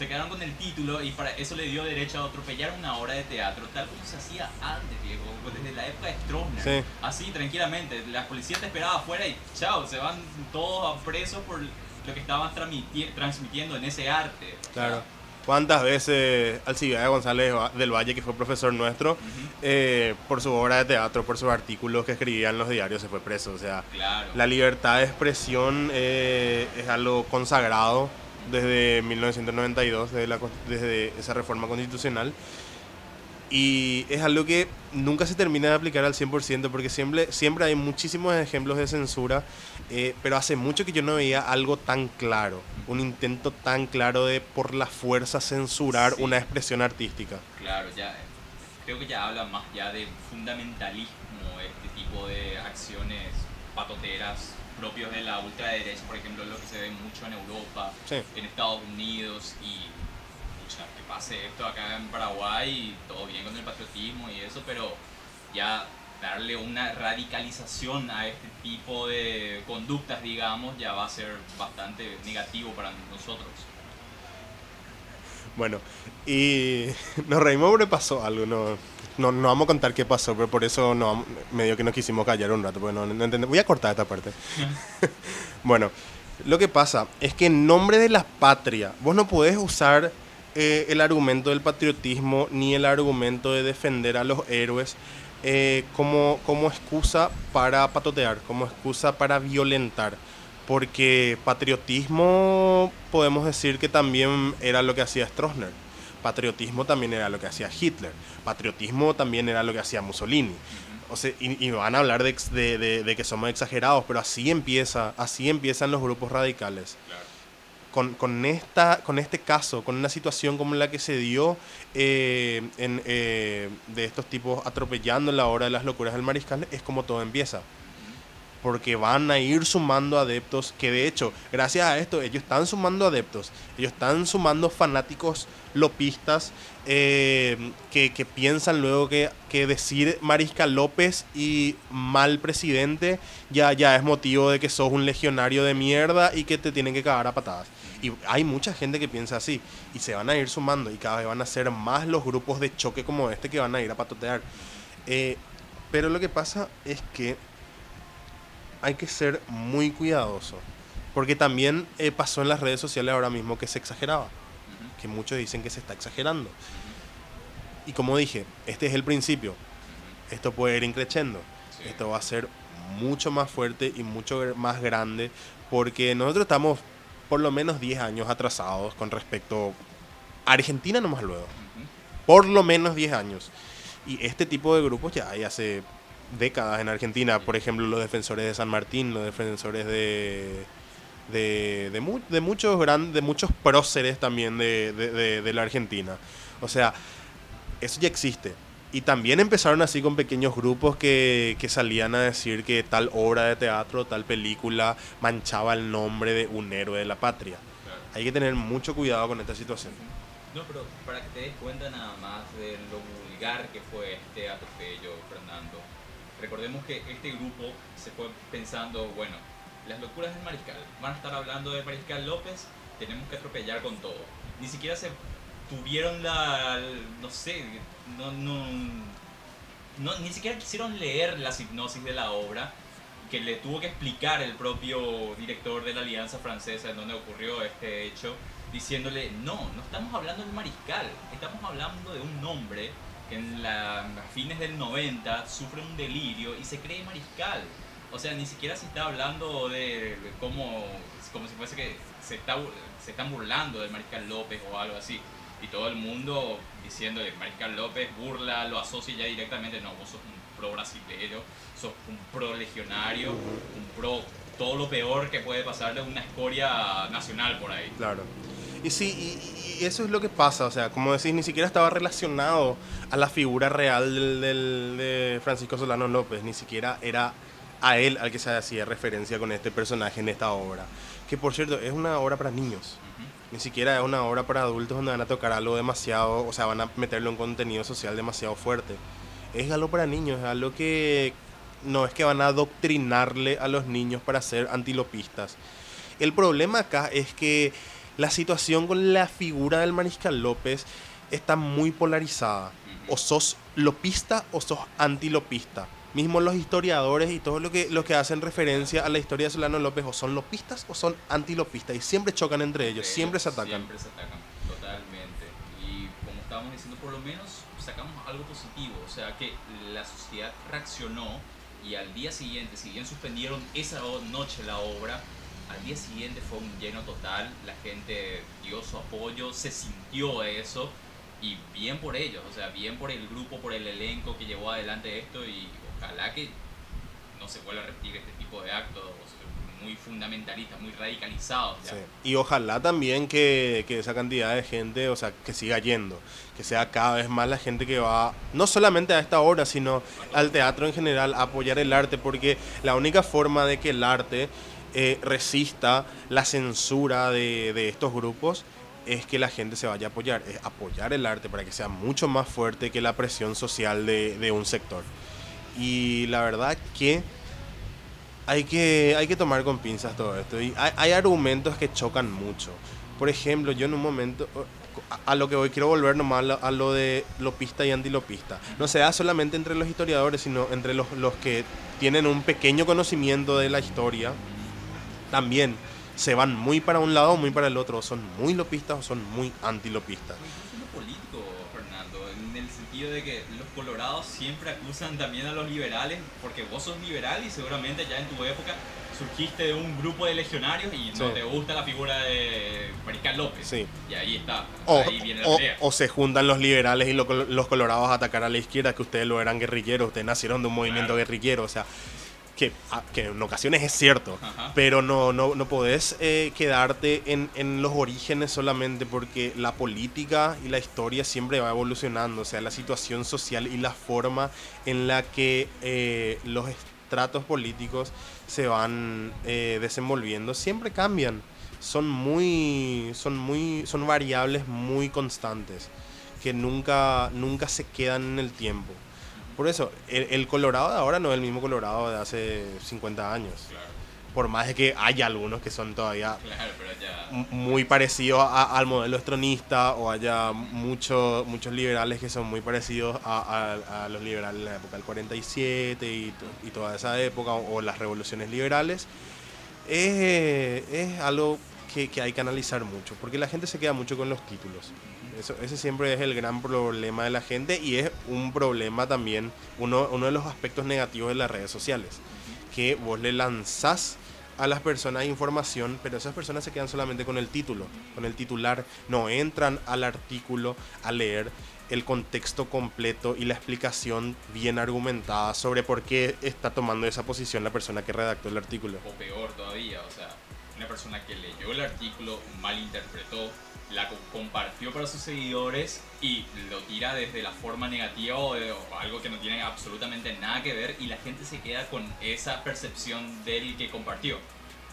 Se quedaron con el título y para eso le dio derecho a atropellar una obra de teatro, tal como se hacía antes, viejo, pues desde la época de Stroessner. Sí. Así, tranquilamente. La policía te esperaba afuera y chao, se van todos a presos por lo que estaban transmiti- transmitiendo en ese arte. Claro. ¿Cuántas veces Alcibiades González del Valle, que fue profesor nuestro, eh, por su obra de teatro, por sus artículos que escribía en los diarios, se fue preso? O sea, Claro. la libertad de expresión eh, es algo consagrado desde 1992, desde, la, desde esa reforma constitucional. Y es algo que nunca se termina de aplicar al 100% porque siempre, siempre hay muchísimos ejemplos de censura, eh, pero hace mucho que yo no veía algo tan claro, un intento tan claro de por la fuerza censurar Sí. una expresión artística. Claro, ya eh, creo que ya habla más ya de fundamentalismo este tipo de acciones patoteras propios de la ultraderecha, por ejemplo, lo que se ve mucho en Europa, Sí. en Estados Unidos y pucha, que pase esto acá en Paraguay, todo bien con el patriotismo y eso, pero ya darle una radicalización a este tipo de conductas, digamos, ya va a ser bastante negativo para nosotros. Bueno, y *laughs* nos reímos porque pasó algo, no, no, no vamos a contar qué pasó, pero por eso no, medio que nos quisimos callar un rato, porque no, no entendemos. Voy a cortar esta parte. *laughs* bueno, lo que pasa es que en nombre de la patria, vos no podés usar eh, el argumento del patriotismo ni el argumento de defender a los héroes eh, como, como excusa para patotear, como excusa para violentar. Porque patriotismo podemos decir que también era lo que hacía Stroessner. Patriotismo también era lo que hacía Hitler. Patriotismo también era lo que hacía Mussolini. O sea, y, y van a hablar de, de- de- de que somos exagerados, pero así empieza, así empiezan los grupos radicales. Claro. Con, con esta, con este caso, con una situación como la que se dio eh, en, eh, de estos tipos atropellando en la hora de las locuras del mariscal, es como todo empieza. Porque van a ir sumando adeptos, que de hecho, gracias a esto, ellos están sumando adeptos, ellos están sumando fanáticos lopistas eh, que, que piensan luego que, que decir Mariscal López y mal presidente ya, ya es motivo de que sos un legionario de mierda y que te tienen que cagar a patadas. Y hay mucha gente que piensa así y se van a ir sumando y cada vez van a ser más los grupos de choque como este que van a ir a patotear. Eh, pero lo que pasa es que hay que ser muy cuidadoso. Porque también eh, pasó en las redes sociales ahora mismo que se exageraba. Que muchos dicen que se está exagerando. Y como dije, este es el principio. Esto puede ir increciendo. Sí. Esto va a ser mucho más fuerte y mucho más grande. Porque nosotros estamos por lo menos 10 años atrasados con respecto a Argentina nomás luego. Por lo menos 10 años. Y este tipo de grupos ya hay hace décadas en Argentina. Por ejemplo, los defensores de San Martín, los defensores de de, de, mu- de muchos gran, de muchos próceres también de, de- de- de la Argentina. O sea, eso ya existe. Y también empezaron así con pequeños grupos que, que salían a decir que tal obra de teatro, tal película manchaba el nombre de un héroe de la patria. Claro. Hay que tener mucho cuidado con esta situación. No, pero para que te des cuenta nada más de lo vulgar que fue este atropello. Recordemos que este grupo se fue pensando, bueno, las locuras del mariscal. Van a estar hablando de Mariscal López, tenemos que atropellar con todo. Ni siquiera se tuvieron la, no sé, no, no, no- ni siquiera quisieron leer la hipnosis de la obra que le tuvo que explicar el propio director de la Alianza Francesa en donde ocurrió este hecho, diciéndole, no, no estamos hablando del mariscal, estamos hablando de un hombre en la, a fines del 90 sufre un delirio y se cree mariscal. O sea, ni siquiera se está hablando de, cómo, como si fuese que se, está, se están burlando del mariscal López o algo así. Y todo el mundo diciendo que Mariscal López burla, lo asocia ya directamente. No, vos sos un pro brasileño, sos un pro legionario, un pro todo lo peor que puede pasarle a una escoria nacional por ahí. Claro. Y sí, y, y eso es lo que pasa, o sea, como decís, ni siquiera estaba relacionado a la figura real del, del- de Francisco Solano López, ni siquiera era a él al que se hacía referencia con este personaje en esta obra. Que por cierto, es una obra para niños, ni siquiera es una obra para adultos donde van a tocar algo demasiado, o sea, van a meterlo en contenido social demasiado fuerte. Es algo para niños, es algo que no es que van a adoctrinarle a los niños para ser antilopistas. El problema acá es que la situación con la figura del Mariscal López está muy polarizada. O sos lopista o sos antilopista. Mismo los historiadores y todos lo que, los que hacen referencia a la historia de Solano López o son lopistas o son antilopistas y siempre chocan entre ellos, siempre se atacan. Siempre se atacan, totalmente. Y como estábamos diciendo, por lo menos sacamos algo positivo. O sea, que la sociedad reaccionó y al día siguiente, si bien suspendieron esa noche la obra, al día siguiente fue un lleno total. La gente dio su apoyo, se sintió eso. Y bien por ellos, o sea, bien por el grupo, por el elenco que llevó adelante esto y ojalá que no se vuelva a repetir este tipo de actos muy fundamentalistas, muy radicalizados. Sí. Y ojalá también que, que esa cantidad de gente, o sea, que siga yendo, que sea cada vez más la gente que va, no solamente a esta obra, sino al teatro en general, a apoyar el arte, porque la única forma de que el arte eh, resista la censura de, estos grupos es que la gente se vaya a apoyar, es apoyar el arte para que sea mucho más fuerte que la presión social de, un sector. Y la verdad que hay que, hay que tomar con pinzas todo esto. Hay, argumentos que chocan mucho. Por ejemplo, yo en un momento, a, a lo que hoy quiero volver nomás a lo de lopista y antilopista. No se da solamente entre los historiadores, sino entre los, los que tienen un pequeño conocimiento de la historia. También se van muy para un lado, muy para el otro. Son muy lopistas o son muy antilopistas. Político, Fernando, en el sentido de que los colorados siempre acusan también a los liberales, porque vos sos liberal y seguramente ya en tu época surgiste de un grupo de legionarios y no Sí. te gusta la figura de Mariscal López. Sí. Y ahí está, O, ahí viene la o- o se juntan los liberales y lo- los colorados a atacar a la izquierda, que ustedes lo eran guerrilleros, ustedes nacieron de un movimiento Claro. guerrillero, o sea, que, a- que en ocasiones es cierto, Ajá. pero no, no, no podés eh, quedarte en, en los orígenes solamente porque la política y la historia siempre va evolucionando, o sea, la situación social y la forma en la que eh, los estratos políticos se van eh, desenvolviendo siempre cambian son muy son muy son variables muy constantes que nunca nunca se quedan en el tiempo por eso. El, el Colorado de ahora no es el mismo Colorado de hace 50 años. Claro, por más de que haya algunos que son todavía claro, pero ya... m- muy parecidos a- al modelo estronista o haya muchos muchos liberales que son muy parecidos a, a- a los liberales de la época del 47 y, to- y toda esa época o, o las revoluciones liberales es, es algo que, que hay que analizar mucho porque la gente se queda mucho con los títulos eso, ese siempre es el gran problema de la gente y es un problema también uno, uno de los aspectos negativos de las redes sociales que vos le lanzás a las personas información, pero esas personas se quedan solamente con el título, con el titular, no entran al artículo a leer el contexto completo y la explicación bien argumentada sobre por qué está tomando esa posición la persona que redactó el artículo. o peor todavía, o sea, una persona que leyó el artículo, malinterpretó, la co- compartió para sus seguidores y lo tira desde la forma negativa o, de- o algo que no tiene absolutamente nada que ver y la gente se queda con esa percepción del que compartió.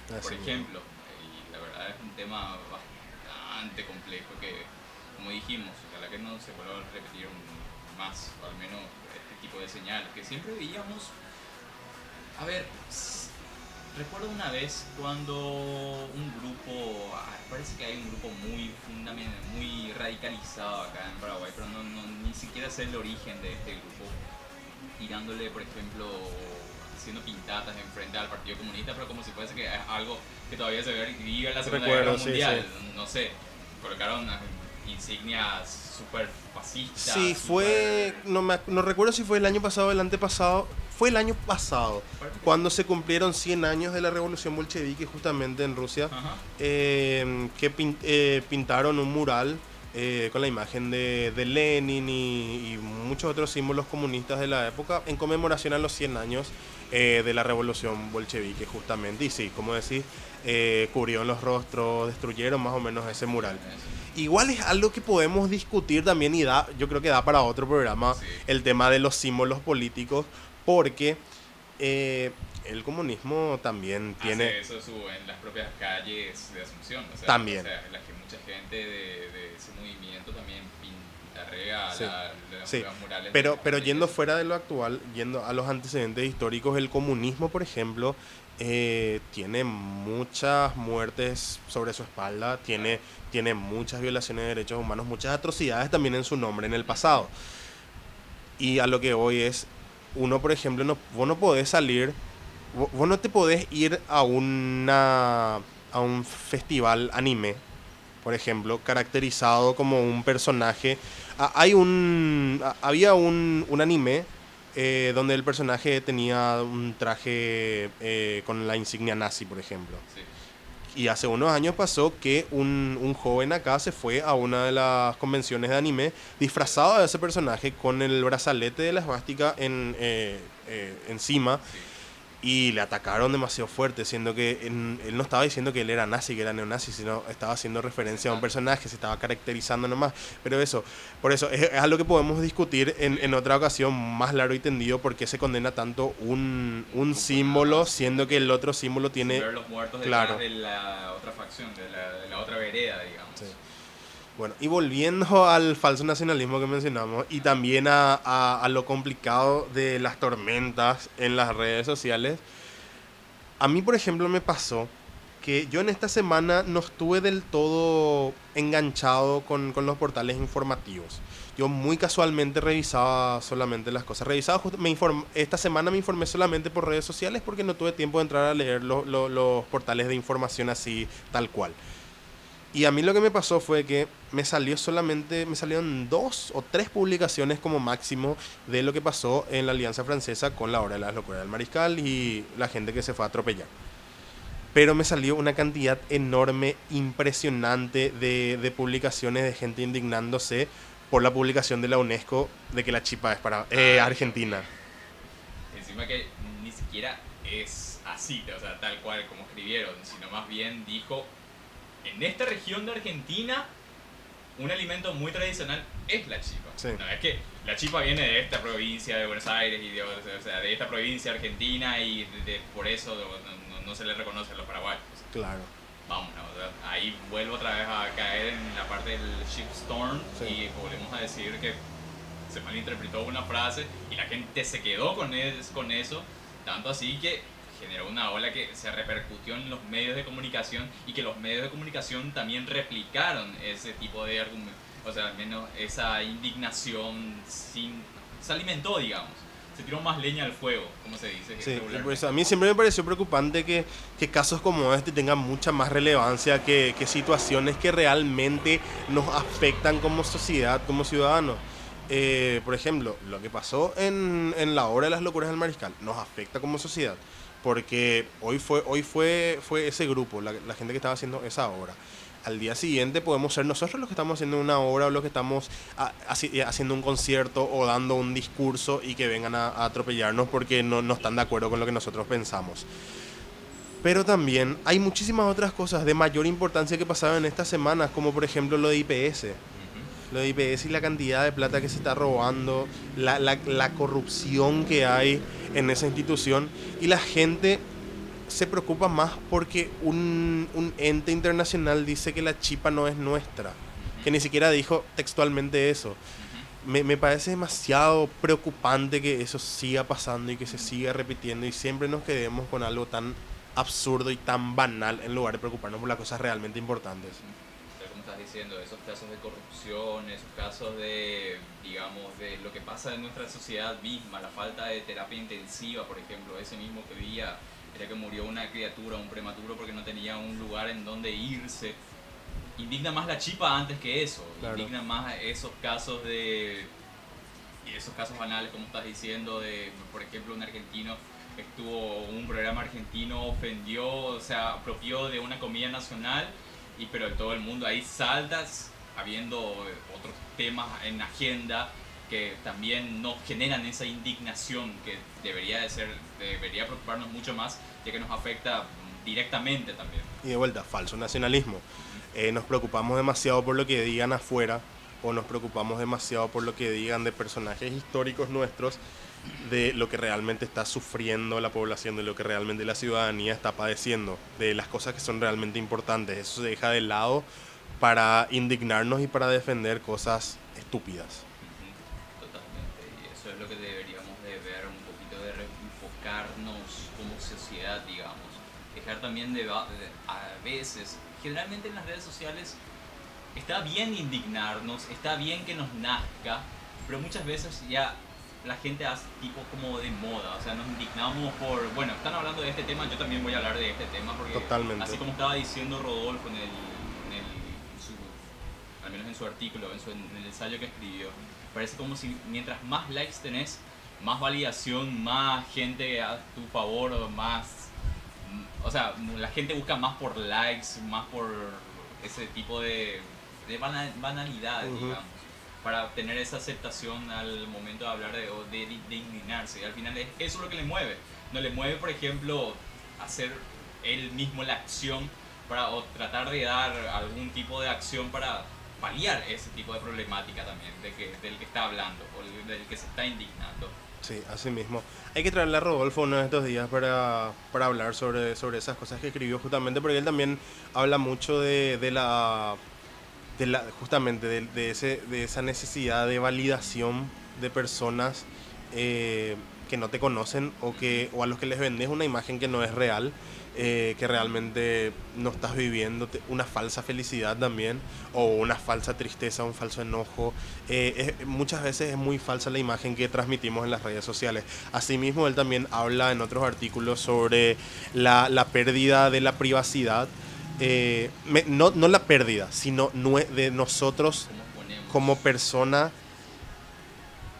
Por Así ejemplo, y la verdad es un tema bastante complejo que, como dijimos, ojalá que no se vuelva a repetir más, o al menos este tipo de señales, que siempre veíamos a ver, recuerdo una vez cuando un grupo, ah, parece que hay un grupo muy muy radicalizado acá en Paraguay, pero no, no- ni siquiera sé el origen de este grupo, tirándole, por ejemplo, haciendo pintatas enfrente al Partido Comunista, pero como si fuese que es algo que todavía se vive en la Segunda Recuerdo, Guerra sí, Mundial, no sé, colocaron insignias súper fascistas. Sí, fue, no, me, no recuerdo si fue el año pasado o el antepasado, fue el año pasado, cuando se cumplieron 100 años de la revolución bolchevique justamente en Rusia, eh, que pin- eh, pintaron un mural eh, con la imagen de, de Lenin y, y muchos otros símbolos comunistas de la época en conmemoración a los 100 años eh, de la revolución bolchevique justamente. Y sí, como decís, eh, cubrieron los rostros, destruyeron más o menos ese mural. Igual es algo que podemos discutir también y da, yo creo que da para otro programa Sí. el tema de los símbolos políticos, porque eh, el comunismo también tiene... Hace eso su- en las propias calles de Asunción. O sea, También. O sea, en las que mucha gente de, de ese movimiento también pintarrea Sí. la- la- Sí, murales. Pero, pero yendo fuera de lo actual, yendo a los antecedentes históricos, el comunismo, por ejemplo, eh, tiene muchas muertes sobre su espalda, tiene, tiene muchas violaciones de derechos humanos, muchas atrocidades también en su nombre en el pasado. Y a lo que hoy es, uno, por ejemplo, no, vos no podés salir, vo- vos no te podés ir a, una, a un festival anime, por ejemplo, caracterizado como un personaje. Hay un, había un, un anime eh, donde el personaje tenía un traje eh, con la insignia nazi, por ejemplo. Sí. Y hace unos años pasó que un, un joven acá se fue a una de las convenciones de anime disfrazado de ese personaje con el brazalete de la esvástica en, eh, eh, encima Sí. Y le atacaron demasiado fuerte, siendo que en- él no estaba diciendo que él era nazi, que era neonazi, sino estaba haciendo referencia a un personaje, se estaba caracterizando nomás. Pero eso, por eso, es, es algo que podemos discutir en, en otra ocasión más largo y tendido, por qué se condena tanto un, un símbolo, siendo que el otro símbolo tiene... Ver los muertos claro. de la otra facción, de la, de la otra vereda, digamos. Sí. Bueno, y volviendo al falso nacionalismo que mencionamos y también a, a- lo complicado de las tormentas en las redes sociales, a mí, por ejemplo, me pasó que yo en esta semana no estuve del todo enganchado con, con los portales informativos. Yo muy casualmente revisaba solamente las cosas. Revisaba just- me inform- esta semana me informé solamente por redes sociales porque no tuve tiempo de entrar a leer lo- los portales de información así tal cual. Y a mí lo que me pasó fue que me salió solamente, me salieron dos o tres publicaciones como máximo de lo que pasó en la Alianza Francesa con la hora de las locuras del mariscal y la gente que se fue a atropellar. Pero me salió una cantidad enorme, impresionante de, de publicaciones de gente indignándose por la publicación de la UNESCO de que la chipa es para eh, Ah, Argentina. Encima que ni siquiera es así, o sea, tal cual como escribieron, sino más bien dijo, en esta región de Argentina, un alimento muy tradicional es la chipa. Sí. No, es que la chipa viene de esta provincia de Buenos Aires y de, o sea, de esta provincia argentina y de- de- por eso no, no- se le reconoce a los paraguayos. Claro. Vamos, ¿no? Ahí vuelvo otra vez a caer en la parte del shitstorm Sí. y volvemos a decir que se malinterpretó una frase y la gente se quedó con, es- con eso, tanto así que generó una ola que se repercutió en los medios de comunicación y que los medios de comunicación también replicaron ese tipo de argumentos, o sea, al menos esa indignación sin, se alimentó, digamos, se tiró más leña al fuego, como se dice. Sí, por eso a mí siempre me pareció preocupante que, que casos como este tengan mucha más relevancia que, que situaciones que realmente nos afectan como sociedad, como ciudadanos. Eh, por ejemplo, lo que pasó en, en la hora de las locuras del mariscal nos afecta como sociedad. Porque hoy fue, hoy fue, fue ese grupo, la, la gente que estaba haciendo esa obra. Al día siguiente podemos ser nosotros los que estamos haciendo una obra o los que estamos a- haci- haciendo un concierto o dando un discurso y que vengan a, a atropellarnos porque no, no están de acuerdo con lo que nosotros pensamos. Pero también hay muchísimas otras cosas de mayor importancia que pasaron en estas semanas, como por ejemplo lo de IPS. Lo de IPS y la cantidad de plata que se está robando, la, la- la corrupción que hay en esa institución. Y la gente se preocupa más porque un, un ente internacional dice que la chipa no es nuestra. Que ni siquiera dijo textualmente eso. Me, me parece demasiado preocupante que eso siga pasando y que se siga repitiendo y siempre nos quedemos con algo tan absurdo y tan banal en lugar de preocuparnos por las cosas realmente importantes. Estás diciendo, esos casos de corrupción, esos casos de, digamos, de lo que pasa en nuestra sociedad misma, la falta de terapia intensiva, por ejemplo, ese mismo que día era que murió una criatura, un prematuro, porque no tenía un lugar en donde irse. indigna más la chipa antes que eso. Claro. Indigna más esos casos de. Y esos casos banales, como estás diciendo, de, por ejemplo, un argentino estuvo un programa argentino ofendió, o sea, apropió de una comida nacional y pero todo el mundo ahí saltas habiendo otros temas en agenda que también nos generan esa indignación que debería de ser debería preocuparnos mucho más ya que nos afecta directamente también. Y de vuelta, falso nacionalismo. Eh, nos preocupamos demasiado por lo que digan afuera o nos preocupamos demasiado por lo que digan de personajes históricos nuestros, de lo que realmente está sufriendo la población, de lo que realmente la ciudadanía está padeciendo, de las cosas que son realmente importantes. Eso se deja de lado para indignarnos y para defender cosas estúpidas. Totalmente, y eso es lo que deberíamos de ver, un poquito de reenfocarnos como sociedad, digamos. Dejar también de- a veces, generalmente en las redes sociales, está bien indignarnos, está bien que nos nazca, pero muchas veces ya la gente hace tipo como de moda, o sea, nos indignamos por, bueno, están hablando de este tema, yo también voy a hablar de este tema, porque Totalmente. así como estaba diciendo Rodolfo en el, en el en su- al menos en su artículo, en, su, en el ensayo que escribió, parece como si mientras más likes tenés, más validación, más gente a tu favor, más, o sea, la gente busca más por likes, más por ese tipo de, de bana- banalidades, Ujú. digamos para obtener esa aceptación al momento de hablar de, o de, de indignarse. Y al final es eso lo que le mueve. No le mueve, por ejemplo, hacer él mismo la acción para, o tratar de dar algún tipo de acción para paliar ese tipo de problemática también de que, del que está hablando o del- que se está indignando. Sí, así mismo. Hay que traerle a Rodolfo uno de estos días para, para hablar sobre, sobre esas cosas que escribió justamente porque él también habla mucho de, de la justamente de, ese de esa necesidad de validación de personas eh, que no te conocen o que o a los que les vendes una imagen que no es real eh, que realmente no estás viviendo una falsa felicidad también o una falsa tristeza un falso enojo. Eh, muchas veces es muy falsa la imagen que transmitimos en las redes sociales. Asimismo él también habla en otros artículos sobre la pérdida de la privacidad eh, me- no, no la pérdida, sino de nosotros ¿Cómo ponemos como persona,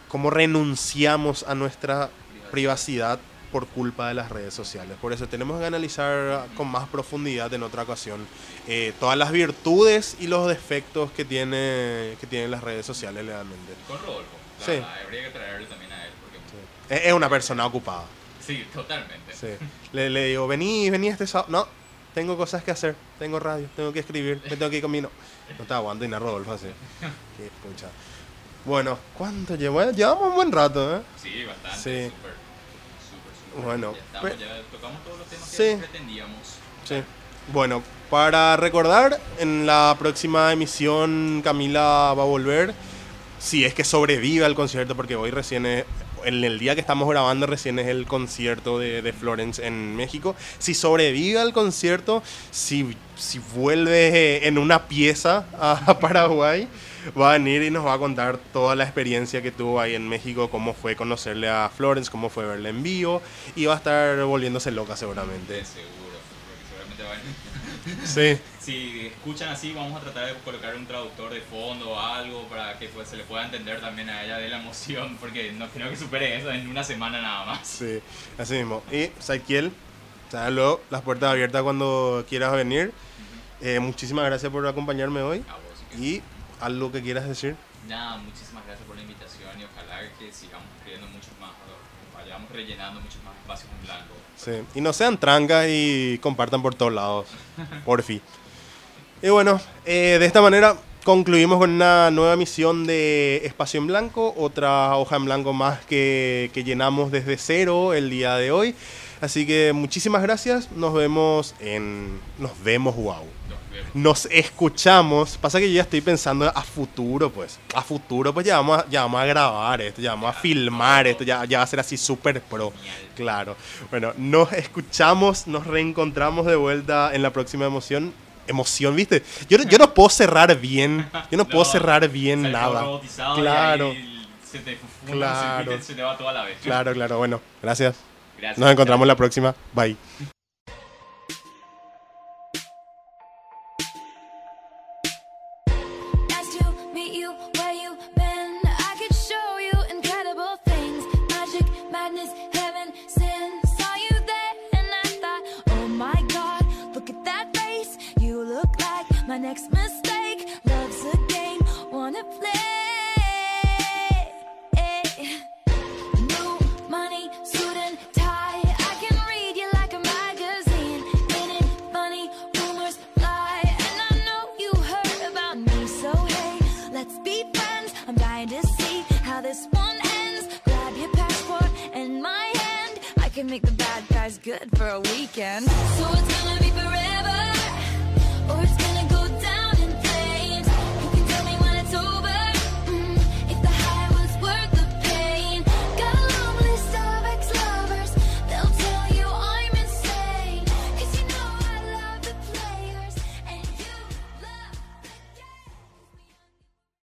cómo renunciamos a nuestra privacidad por culpa de las redes sociales. Por eso tenemos que analizar con más profundidad en otra ocasión eh, todas las virtudes y los defectos que tiene que tienen las redes sociales legalmente. con Rodolfo? La Sí. habría que traerlo también a él. Porque, Es, es una persona ocupada. sí. totalmente. sí. Le, le digo, vení, vení este sábado. No, tengo cosas que hacer, tengo radio, tengo que escribir, me tengo que ir con mi no. No te aguanto y nada, Rodolfo así. Qué pucha. Bueno, ¿cuánto llevo? Eh, Llevamos un buen rato, ¿eh? Sí, bastante. Sí. Súper, súper, súper. Bueno, Ya, estamos, pues- ya tocamos todos los temas Sí. que pretendíamos. Sí. Bueno, para recordar, en la próxima emisión Camila va a volver. Si es que sobrevive al concierto, porque hoy recién es, en el día que estamos grabando recién es el concierto de, de Florence en México. Si sobrevive al concierto, si, si vuelve en una pieza a Paraguay, va a venir y nos va a contar toda la experiencia que tuvo ahí en México, cómo fue conocerle a Florence, cómo fue verla en vivo, y va a estar volviéndose loca seguramente. De seguro. porque seguramente van- Sí. Si escuchan así, vamos a tratar de colocar un traductor de fondo o algo para que pues, se le pueda entender también a ella de la emoción, porque no creo que supere eso en una semana nada más. Sí, así mismo. Y Saquiel, luego las puertas abiertas cuando quieras venir. Eh, muchísimas gracias por acompañarme hoy. A vos, que- Y algo que quieras decir. Nada, muchísimas gracias por la invitación y ojalá que sigamos escribiendo muchos más, o vayamos rellenando muchos más espacios en blanco. Sí. Y no sean trancas y compartan por todos lados. *laughs* Por fin. Y bueno, eh, de esta manera concluimos con una nueva misión de Espacio en Blanco, otra hoja en blanco más que, que llenamos desde cero el día de hoy. Así que muchísimas gracias. Nos vemos en. Nos vemos, wow. Nos escuchamos. Pasa que yo ya estoy pensando a futuro, pues. A futuro, pues ya vamos a, ya vamos a grabar esto, ya vamos a filmar esto, ya, ya va a ser así súper pro. Claro. Bueno, nos escuchamos, nos reencontramos de vuelta en la próxima emoción. Emoción, ¿viste? Yo, no- yo no puedo cerrar bien. Yo no, puedo cerrar bien nada. Claro. se te Claro. se, te- se te va toda la vez. Claro, claro. Bueno, gracias. Gracias. Nos encontramos la próxima. Bye. weekend. So